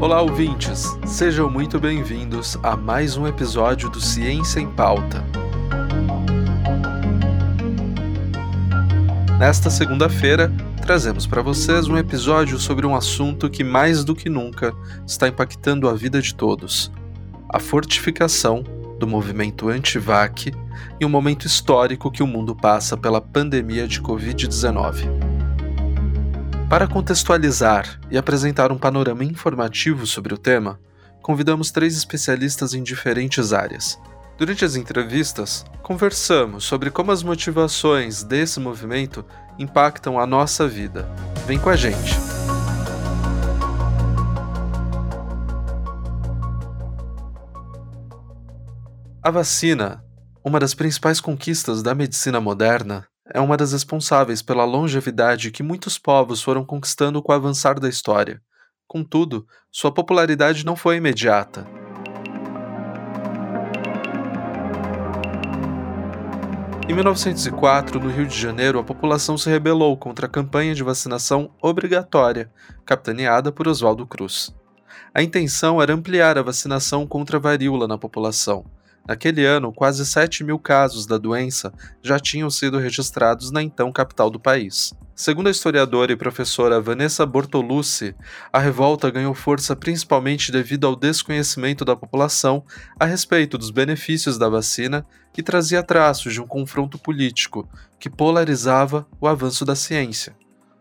Olá, ouvintes! Sejam muito bem-vindos a mais um episódio do Ciência em Pauta. Nesta segunda-feira, trazemos para vocês um episódio sobre um assunto que mais do que nunca está impactando a vida de todos: a fortificação do movimento anti-vac em um momento histórico que o mundo passa pela pandemia de Covid-19. Para contextualizar e apresentar um panorama informativo sobre o tema, convidamos três especialistas em diferentes áreas. Durante as entrevistas, conversamos sobre como as motivações desse movimento impactam a nossa vida. Vem com a gente! A vacina, uma das principais conquistas da medicina moderna, é uma das responsáveis pela longevidade que muitos povos foram conquistando com o avançar da história. Contudo, sua popularidade não foi imediata. Em 1904, no Rio de Janeiro, a população se rebelou contra a campanha de vacinação obrigatória, capitaneada por Oswaldo Cruz. A intenção era ampliar a vacinação contra a varíola na população, Naquele ano, quase 7 mil casos da doença já tinham sido registrados na então capital do país. Segundo a historiadora e professora Vanessa Bortolucci, a revolta ganhou força principalmente devido ao desconhecimento da população a respeito dos benefícios da vacina e trazia traços de um confronto político que polarizava o avanço da ciência.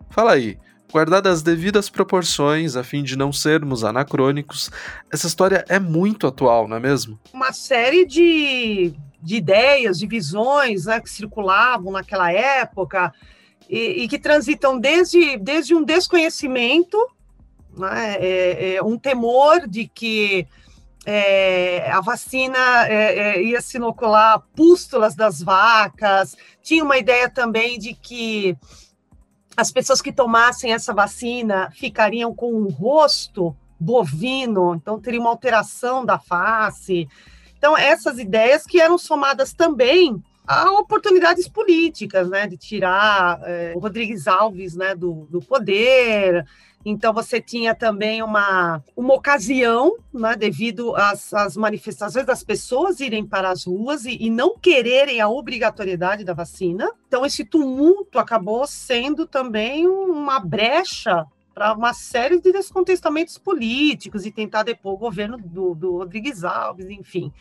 Fala aí, Guardadas as devidas proporções, a fim de não sermos anacrônicos, essa história é muito atual, não é mesmo? Uma série de, de ideias, de visões né, que circulavam naquela época e, e, que transitam desde, desde um desconhecimento, né, é, é, um temor de que é, a vacina é, é, ia se inocular pústulas das vacas, tinha uma ideia também de que as pessoas que tomassem essa vacina ficariam com um rosto bovino, então teria uma alteração da face. Então, essas ideias que eram somadas também a oportunidades políticas, né, de tirar é, o Rodrigues Alves, né, do, do poder, então, você tinha também uma, uma ocasião, né, devido às, às manifestações das pessoas irem para as ruas e, e não quererem a obrigatoriedade da vacina. Então, esse tumulto acabou sendo também uma brecha para uma série de descontestamentos políticos e tentar depor o governo do, do Rodrigues Alves, enfim.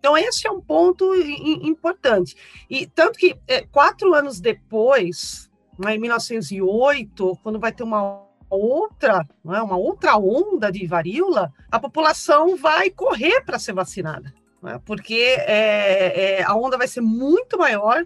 Então, esse é um ponto importante. E tanto que, é, quatro anos depois, né, em 1908, quando vai ter uma outra, é, uma outra onda de varíola, a população vai correr para ser vacinada, é, porque é, é, a onda vai ser muito maior,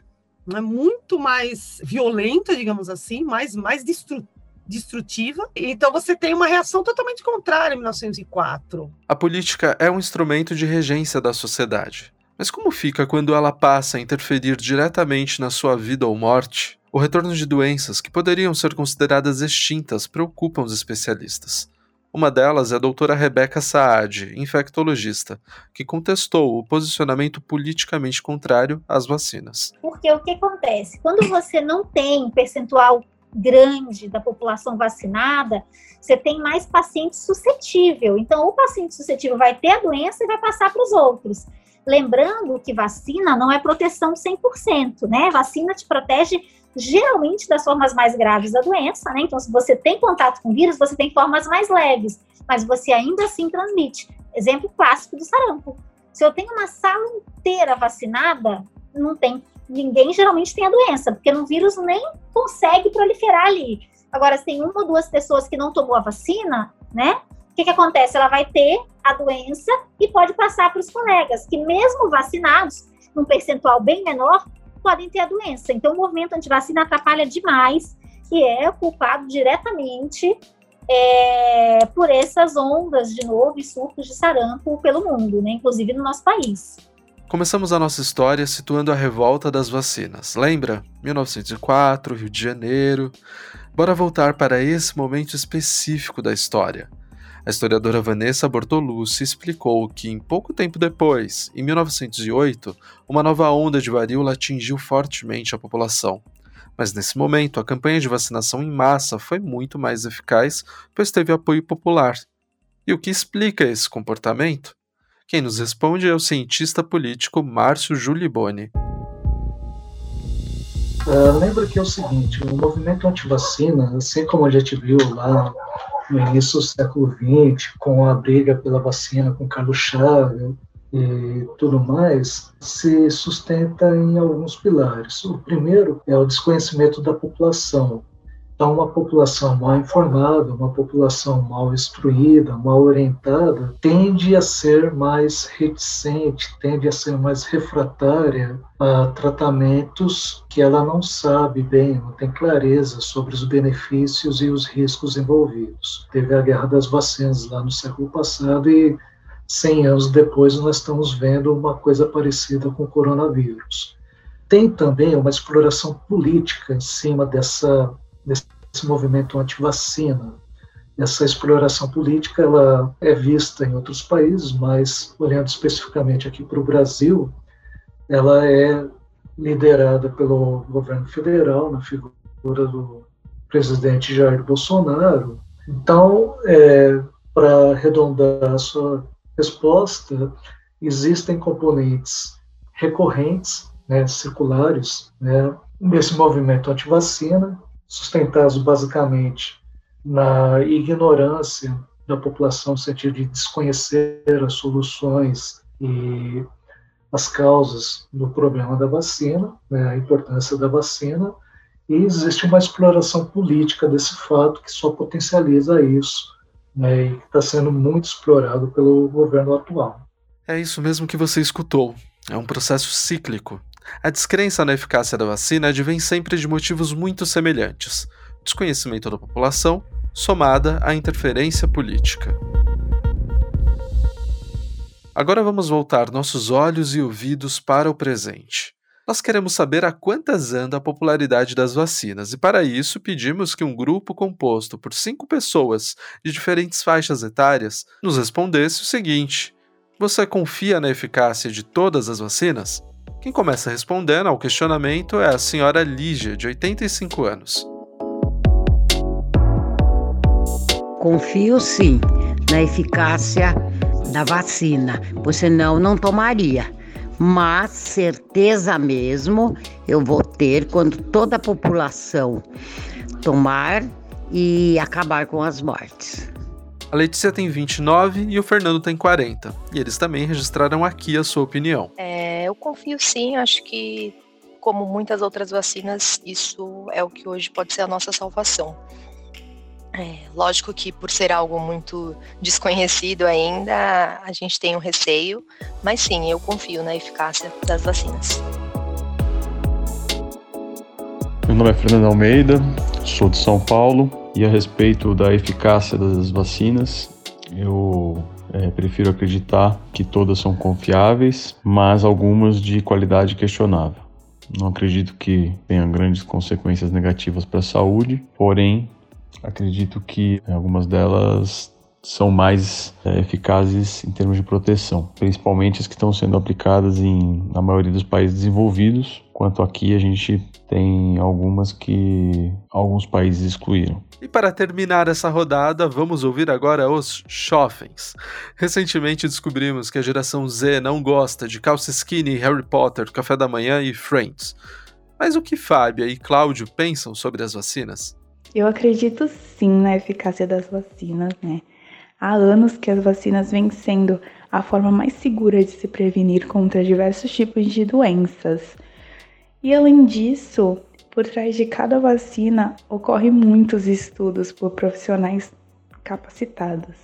é, muito mais violenta, digamos assim, mais, mais destru destrutiva. Então você tem uma reação totalmente contrária em 1904. A política é um instrumento de regência da sociedade. Mas como fica quando ela passa a interferir diretamente na sua vida ou morte? O retorno de doenças que poderiam ser consideradas extintas preocupam os especialistas. Uma delas é a doutora Rebeca Saad, infectologista, que contestou o posicionamento politicamente contrário às vacinas. Porque o que acontece? Quando você não tem percentual grande da população vacinada, você tem mais paciente suscetível. Então, o paciente suscetível vai ter a doença e vai passar para os outros. Lembrando que vacina não é proteção 100%, né? Vacina te protege geralmente das formas mais graves da doença, né? Então, se você tem contato com vírus, você tem formas mais leves, mas você ainda assim transmite. Exemplo clássico do sarampo. Se eu tenho uma sala inteira vacinada, não tem ninguém geralmente tem a doença, porque no vírus nem consegue proliferar ali. Agora, se tem uma ou duas pessoas que não tomou a vacina, né? O que, que acontece? Ela vai ter a doença e pode passar para os colegas, que mesmo vacinados, num percentual bem menor, podem ter a doença. Então, o movimento antivacina atrapalha demais e é culpado diretamente é, por essas ondas de novo e surtos de sarampo pelo mundo, né? inclusive no nosso país. Começamos a nossa história situando a revolta das vacinas. Lembra? 1904, Rio de Janeiro. Bora voltar para esse momento específico da história. A historiadora Vanessa Bortolucci explicou que, em pouco tempo depois, em 1908, uma nova onda de varíola atingiu fortemente a população. Mas nesse momento, a campanha de vacinação em massa foi muito mais eficaz, pois teve apoio popular. E o que explica esse comportamento? Quem nos responde é o cientista político Márcio Juliboni. Uh, lembra que é o seguinte, o movimento anti-vacina, assim como a gente viu lá no início do século XX, com a briga pela vacina com Carlos Chagas e tudo mais, se sustenta em alguns pilares. O primeiro é o desconhecimento da população. Então, uma população mal informada, uma população mal instruída, mal orientada, tende a ser mais reticente, tende a ser mais refratária a tratamentos que ela não sabe bem, não tem clareza sobre os benefícios e os riscos envolvidos. Teve a guerra das vacinas lá no século passado e 100 anos depois nós estamos vendo uma coisa parecida com o coronavírus. Tem também uma exploração política em cima dessa desse movimento anti-vacina. Essa exploração política ela é vista em outros países, mas olhando especificamente aqui para o Brasil, ela é liderada pelo governo federal, na figura do presidente Jair Bolsonaro. Então, é, para arredondar a sua resposta, existem componentes recorrentes, né, circulares, né, nesse movimento anti-vacina, sustentados basicamente na ignorância da população, no sentido de desconhecer as soluções e as causas do problema da vacina, né, a importância da vacina, e existe uma exploração política desse fato que só potencializa isso, né, e está sendo muito explorado pelo governo atual. É isso mesmo que você escutou. É um processo cíclico a descrença na eficácia da vacina advém sempre de motivos muito semelhantes: desconhecimento da população, somada à interferência política. Agora vamos voltar nossos olhos e ouvidos para o presente. Nós queremos saber a quantas anda a popularidade das vacinas e, para isso, pedimos que um grupo composto por cinco pessoas de diferentes faixas etárias nos respondesse o seguinte: Você confia na eficácia de todas as vacinas? Quem começa respondendo ao questionamento é a senhora Lígia, de 85 anos. Confio sim na eficácia da vacina, pois senão não tomaria. Mas certeza mesmo eu vou ter quando toda a população tomar e acabar com as mortes. A Letícia tem 29 e o Fernando tem 40. E eles também registraram aqui a sua opinião. É, confio sim, acho que, como muitas outras vacinas, isso é o que hoje pode ser a nossa salvação. É, lógico que por ser algo muito desconhecido ainda, a gente tem um receio, mas sim, eu confio na eficácia das vacinas. Meu nome é Fernando Almeida, sou de São Paulo e a respeito da eficácia das vacinas, eu é, prefiro acreditar que todas são confiáveis, mas algumas de qualidade questionável. Não acredito que tenham grandes consequências negativas para a saúde, porém, acredito que algumas delas são mais é, eficazes em termos de proteção, principalmente as que estão sendo aplicadas em, na maioria dos países desenvolvidos, quanto aqui a gente tem algumas que alguns países excluíram. E para terminar essa rodada, vamos ouvir agora os Chofens. Recentemente descobrimos que a geração Z não gosta de calça skinny, Harry Potter, café da manhã e Friends. Mas o que Fábia e Cláudio pensam sobre as vacinas? Eu acredito sim na eficácia das vacinas, né? Há anos que as vacinas vêm sendo a forma mais segura de se prevenir contra diversos tipos de doenças. E além disso, por trás de cada vacina ocorrem muitos estudos por profissionais capacitados.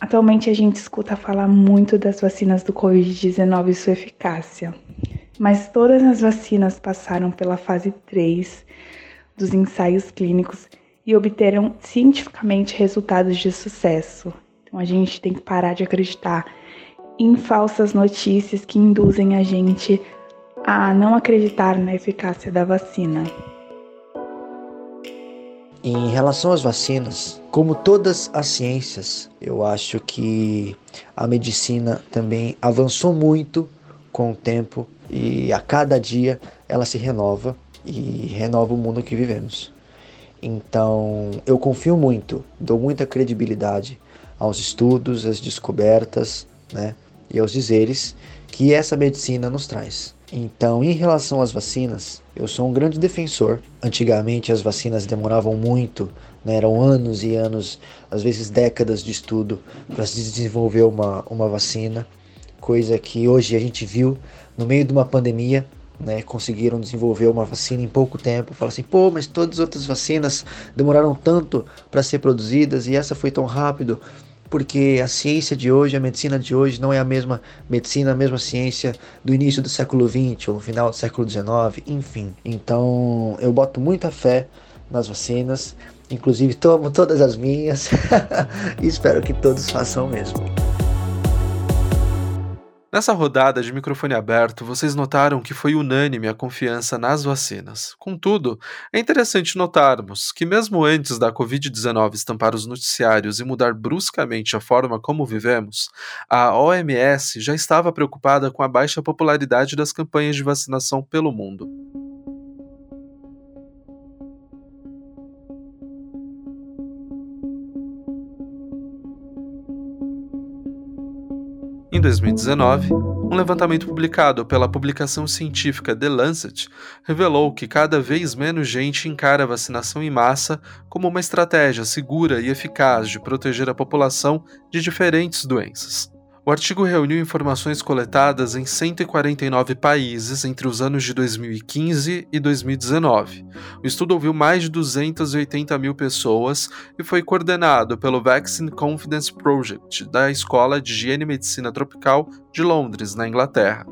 Atualmente a gente escuta falar muito das vacinas do Covid-19 e sua eficácia, mas todas as vacinas passaram pela fase 3 dos ensaios clínicos e obteram cientificamente resultados de sucesso. Então a gente tem que parar de acreditar em falsas notícias que induzem a gente a não acreditar na eficácia da vacina. Em relação às vacinas, Como todas as ciências, eu acho que a medicina também avançou muito com o tempo e a cada dia ela se renova e renova o mundo que vivemos. Então, eu confio muito, dou muita credibilidade aos estudos, às descobertas, né, e aos dizeres que essa medicina nos traz. Então, em relação às vacinas, eu sou um grande defensor. Antigamente as vacinas demoravam muito, né? eram anos e anos, às vezes décadas de estudo para se desenvolver uma, uma vacina, coisa que hoje a gente viu no meio de uma pandemia, né, conseguiram desenvolver uma vacina em pouco tempo. Fala assim, pô, mas todas as outras vacinas demoraram tanto para ser produzidas e essa foi tão rápido porque a ciência de hoje, a medicina de hoje não é a mesma medicina, a mesma ciência do início do século XX ou final do século XIX, enfim. Então eu boto muita fé nas vacinas, inclusive tomo todas as minhas e espero que todos façam o mesmo. Nessa rodada de microfone aberto, vocês notaram que foi unânime a confiança nas vacinas. Contudo, é interessante notarmos que, mesmo antes da Covid-19 estampar os noticiários e mudar bruscamente a forma como vivemos, a OMS já estava preocupada com a baixa popularidade das campanhas de vacinação pelo mundo. 2019, um levantamento publicado pela publicação científica The Lancet revelou que cada vez menos gente encara a vacinação em massa como uma estratégia segura e eficaz de proteger a população de diferentes doenças. O artigo reuniu informações coletadas em 149 países entre os anos de 2015 e 2019. O estudo ouviu mais de 280 mil pessoas e foi coordenado pelo Vaccine Confidence Project da Escola de Higiene e Medicina Tropical de Londres, na Inglaterra.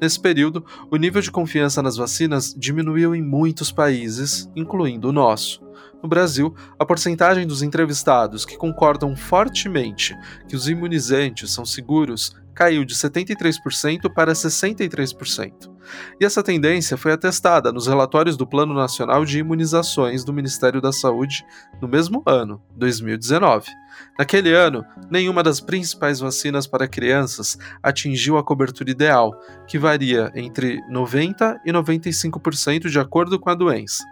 Nesse período, o nível de confiança nas vacinas diminuiu em muitos países, incluindo o nosso. No Brasil, a porcentagem dos entrevistados que concordam fortemente que os imunizantes são seguros caiu de 73% para 63%. E essa tendência foi atestada nos relatórios do Plano Nacional de Imunizações do Ministério da Saúde no mesmo ano, 2019. Naquele ano, nenhuma das principais vacinas para crianças atingiu a cobertura ideal, que varia entre 90% e 95% de acordo com a doença.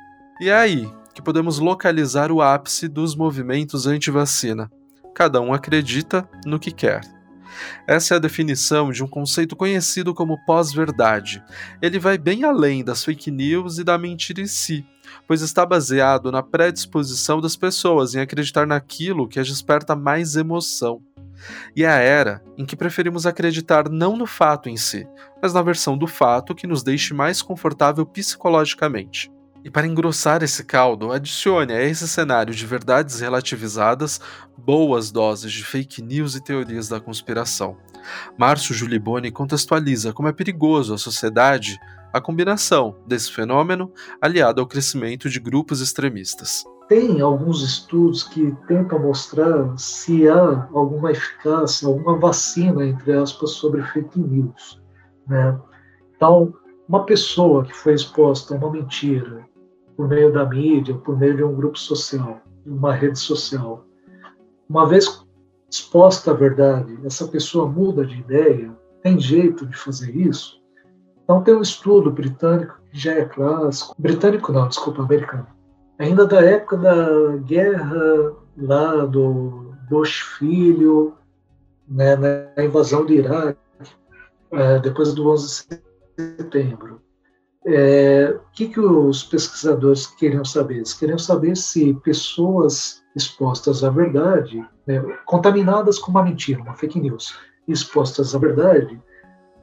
E aí, que podemos localizar o ápice dos movimentos anti-vacina. Cada um acredita no que quer. Essa é a definição de um conceito conhecido como pós-verdade. Ele vai bem além das fake news e da mentira em si, pois está baseado na predisposição das pessoas em acreditar naquilo que as desperta mais emoção. E é a era em que preferimos acreditar não no fato em si, mas na versão do fato que nos deixe mais confortável psicologicamente. E para engrossar esse caldo, adicione a esse cenário de verdades relativizadas boas doses de fake news e teorias da conspiração. Márcio Juliboni contextualiza como é perigoso à sociedade a combinação desse fenômeno aliado ao crescimento de grupos extremistas. Tem alguns estudos que tentam mostrar se há alguma eficácia, alguma vacina, entre aspas, sobre fake news. Né? Então, uma pessoa que foi exposta a uma mentira por meio da mídia, por meio de um grupo social, uma rede social. Uma vez exposta à verdade, essa pessoa muda de ideia, tem jeito de fazer isso? Então tem um estudo britânico que já é clássico, britânico não, desculpa, americano, ainda da época da guerra lá do Bush filho, né, na invasão do Iraque, é, depois do 11 de setembro. É, o que, que os pesquisadores queriam saber? Eles queriam saber se pessoas expostas à verdade, né, contaminadas com uma mentira, uma fake news, expostas à verdade,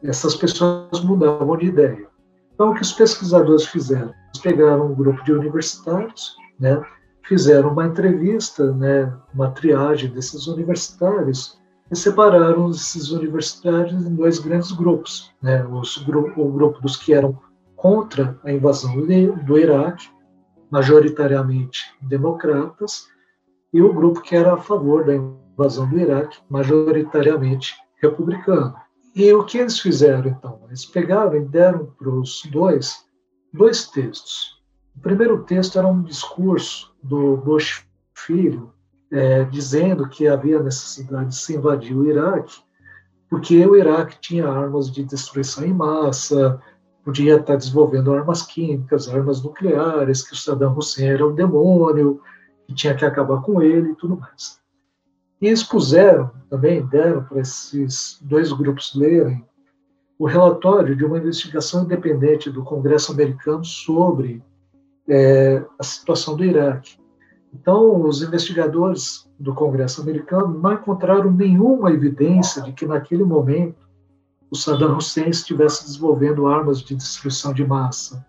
essas pessoas mudavam de ideia. Então, o que os pesquisadores fizeram? Eles pegaram um grupo de universitários, né, fizeram uma entrevista, né, uma triagem desses universitários e separaram esses universitários em dois grandes grupos. Né, os, o grupo dos que eram contra a invasão do Iraque, majoritariamente democratas, e o grupo que era a favor da invasão do Iraque, majoritariamente republicano. E o que eles fizeram então? Eles pegaram e deram para os dois dois textos. O primeiro texto era um discurso do Bush filho, é, dizendo que havia necessidade de se invadir o Iraque, porque o Iraque tinha armas de destruição em massa, podia estar desenvolvendo armas químicas, armas nucleares, que o Saddam Hussein era um demônio, que tinha que acabar com ele e tudo mais. E eles puseram, também deram para esses dois grupos lerem, o relatório de uma investigação independente do Congresso americano sobre é, a situação do Iraque. Então, os investigadores do Congresso americano não encontraram nenhuma evidência de que, naquele momento, o Saddam Hussein estivesse desenvolvendo armas de destruição de massa,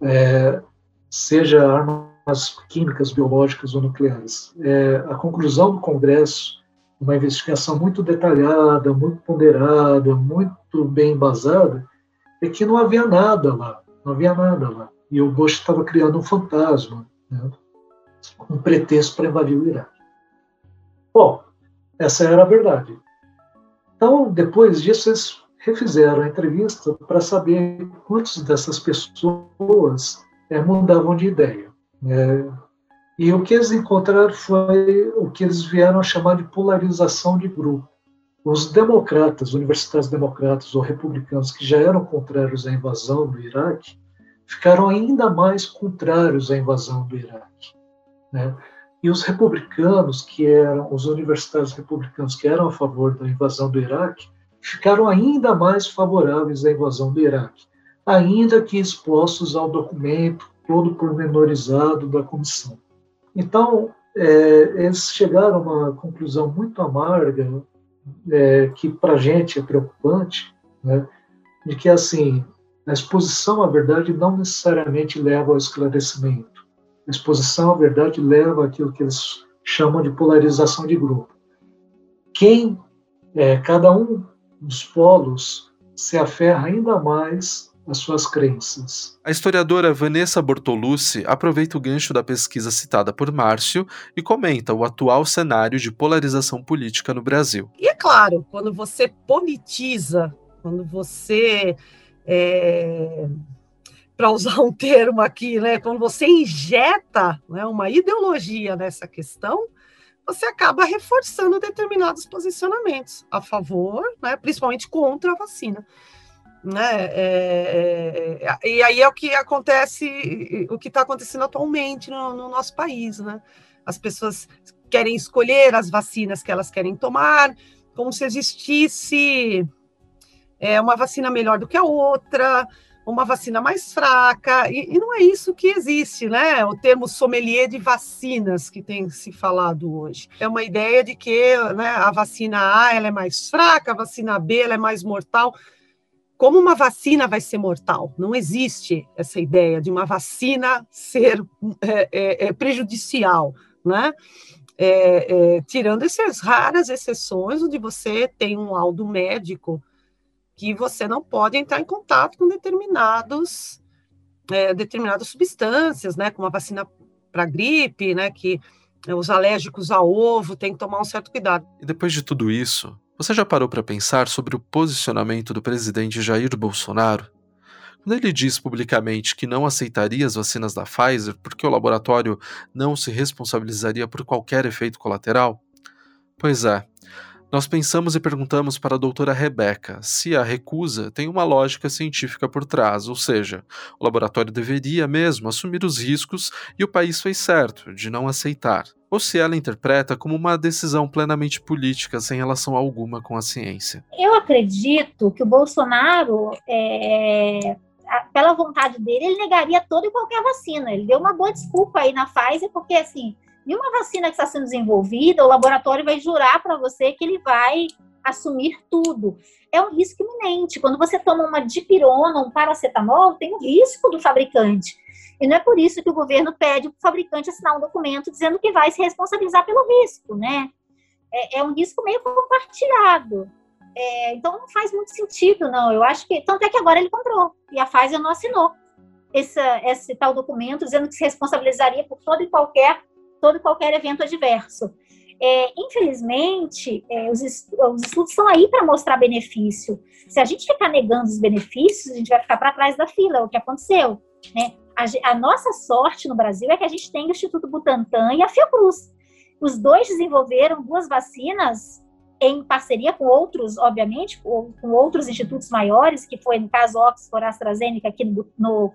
é, seja armas químicas, biológicas ou nucleares. É, a conclusão do Congresso, uma investigação muito detalhada, muito ponderada, muito bem embasada, é que não havia nada lá, não havia nada lá. E o Bush estava criando um fantasma. Né? um pretexto para invadir o Iraque. Bom, essa era a verdade. Então, depois disso, eles refizeram a entrevista para saber quantas dessas pessoas é, mudavam de ideia. É, e o que eles encontraram foi o que eles vieram a chamar de polarização de grupo. Os democratas, universitários democratas ou republicanos que já eram contrários à invasão do Iraque, ficaram ainda mais contrários à invasão do Iraque. Né? E os republicanos, que eram os universitários republicanos que eram a favor da invasão do Iraque, ficaram ainda mais favoráveis à invasão do Iraque, ainda que expostos ao documento todo pormenorizado da comissão. Então, é, eles chegaram a uma conclusão muito amarga, é, que para a gente é preocupante, né, de que assim a exposição à verdade não necessariamente leva ao esclarecimento a exposição à verdade leva àquilo que eles chamam de polarização de grupo. Quem, é, cada um dos polos, se aferra ainda mais às suas crenças. A historiadora Vanessa Bortolucci aproveita o gancho da pesquisa citada por Márcio e comenta o atual cenário de polarização política no Brasil. E é claro, quando você politiza, quando você é para usar um termo aqui, né, quando você injeta né, uma ideologia nessa questão, você acaba reforçando determinados posicionamentos a favor, né, principalmente contra a vacina. Né? É, é, é, e aí é o que acontece, o que está acontecendo atualmente no, no, nosso país. Né? As pessoas querem escolher as vacinas que elas querem tomar, como se existisse é, uma vacina melhor do que a outra, uma vacina mais fraca, e, e, não é isso que existe, né? O termo sommelier de vacinas que tem se falado hoje. É uma ideia de que né, a vacina A ela é mais fraca, a vacina B ela é mais mortal. Como uma vacina vai ser mortal? Não existe essa ideia de uma vacina ser é, é, é prejudicial, né? É, é, tirando essas raras exceções onde você tem um laudo médico que você não pode entrar em contato com determinados é, determinadas substâncias, né, como a vacina para gripe, né, que os alérgicos a ovo têm que tomar um certo cuidado. E depois de tudo isso, você já parou para pensar sobre o posicionamento do presidente Jair Bolsonaro? Quando ele diz publicamente que não aceitaria as vacinas da Pfizer porque o laboratório não se responsabilizaria por qualquer efeito colateral? Pois é, nós pensamos e perguntamos para a doutora Rebeca se a recusa tem uma lógica científica por trás, ou seja, o laboratório deveria mesmo assumir os riscos e o país fez certo de não aceitar, ou se ela interpreta como uma decisão plenamente política sem relação alguma com a ciência. Eu acredito que o Bolsonaro, é, pela vontade dele, ele negaria toda e qualquer vacina. Ele deu uma boa desculpa aí na Pfizer, porque assim e uma vacina que está sendo desenvolvida, o laboratório vai jurar para você que ele vai assumir tudo. É um risco iminente. Quando você toma uma dipirona, um paracetamol, tem um risco do fabricante. E não é por isso que o governo pede para o fabricante assinar um documento dizendo que vai se responsabilizar pelo risco, né? É, é um risco meio compartilhado. É, então não faz muito sentido, não. Eu acho que. Tanto é que agora ele comprou e a Pfizer não assinou esse, esse tal documento dizendo que se responsabilizaria por todo e qualquer todo qualquer evento adverso. É, infelizmente, é, os, os, estudos estão aí para mostrar benefício. Se a gente ficar negando os benefícios, a gente vai ficar para trás da fila, é o que aconteceu. Né? A, a, nossa sorte no Brasil é que a gente tem o Instituto Butantan e a Fiocruz. Os dois desenvolveram duas vacinas em parceria com outros, obviamente, com, com outros institutos maiores, que foi, no caso, Oxford, AstraZeneca, aqui no, no,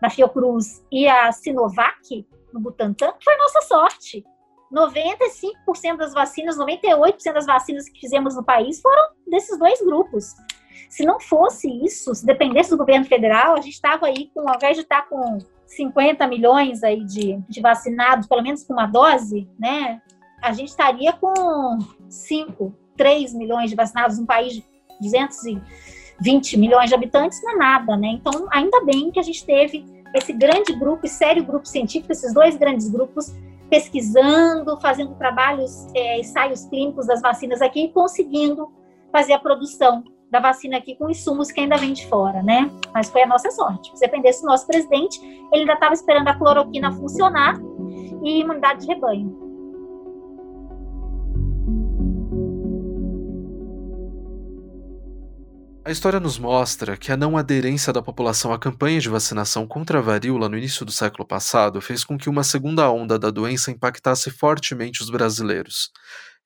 na Fiocruz, e a Sinovac, no Butantan, foi nossa sorte. 95% das vacinas, 98% das vacinas que fizemos no país foram desses dois grupos. Se não fosse isso, se dependesse do governo federal, a gente estava aí com, ao invés de estar com 50 milhões aí de, de vacinados, pelo menos com uma dose, né? A gente estaria com 5, 3 milhões de vacinados num país de 220 milhões de habitantes, não é nada, né? Então, ainda bem que a gente teve esse grande grupo, sério grupo científico, esses dois grandes grupos pesquisando, fazendo trabalhos, é, ensaios clínicos das vacinas aqui e conseguindo fazer a produção da vacina aqui com insumos que ainda vem de fora, né? Mas foi a nossa sorte. Se dependesse do nosso presidente, ele ainda estava esperando a cloroquina funcionar e imunidade de rebanho. A história nos mostra que a não aderência da população à campanha de vacinação contra a varíola no início do século passado fez com que uma segunda onda da doença impactasse fortemente os brasileiros.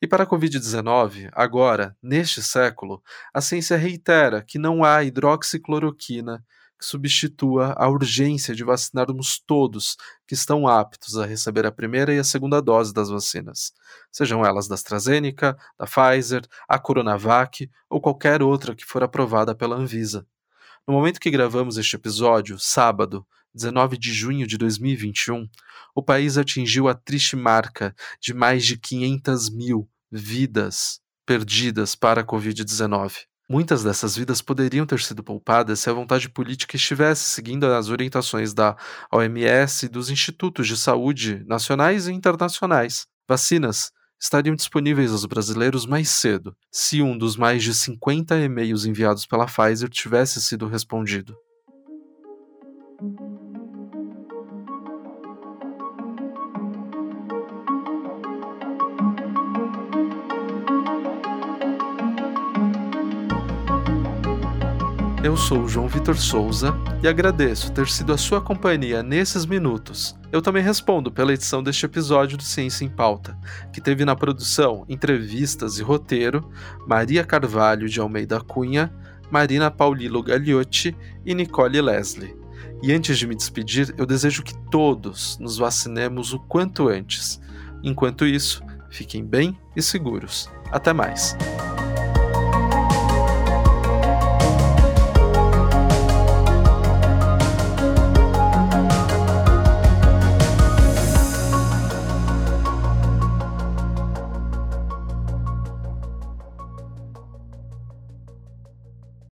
E para a Covid-19, agora, neste século, a ciência reitera que não há hidroxicloroquina que substitua a urgência de vacinarmos todos que estão aptos a receber a primeira e a segunda dose das vacinas, sejam elas da AstraZeneca, da Pfizer, a Coronavac ou qualquer outra que for aprovada pela Anvisa. No momento que gravamos este episódio, sábado, 19 de junho de 2021, o país atingiu a triste marca de mais de 500 mil vidas perdidas para a Covid-19. Muitas dessas vidas poderiam ter sido poupadas se a vontade política estivesse seguindo as orientações da OMS e dos institutos de saúde nacionais e internacionais. Vacinas estariam disponíveis aos brasileiros mais cedo, se um dos mais de 50 e-mails enviados pela Pfizer tivesse sido respondido. Eu sou João Vitor Souza e agradeço ter sido a sua companhia nesses minutos. Eu também respondo pela edição deste episódio do Ciência em Pauta, que teve na produção entrevistas e roteiro Maria Carvalho de Almeida Cunha, Marina Paulilo Gagliotti e Nicole Leslie. E antes de me despedir, eu desejo que todos nos vacinemos o quanto antes. Enquanto isso, fiquem bem e seguros. Até mais!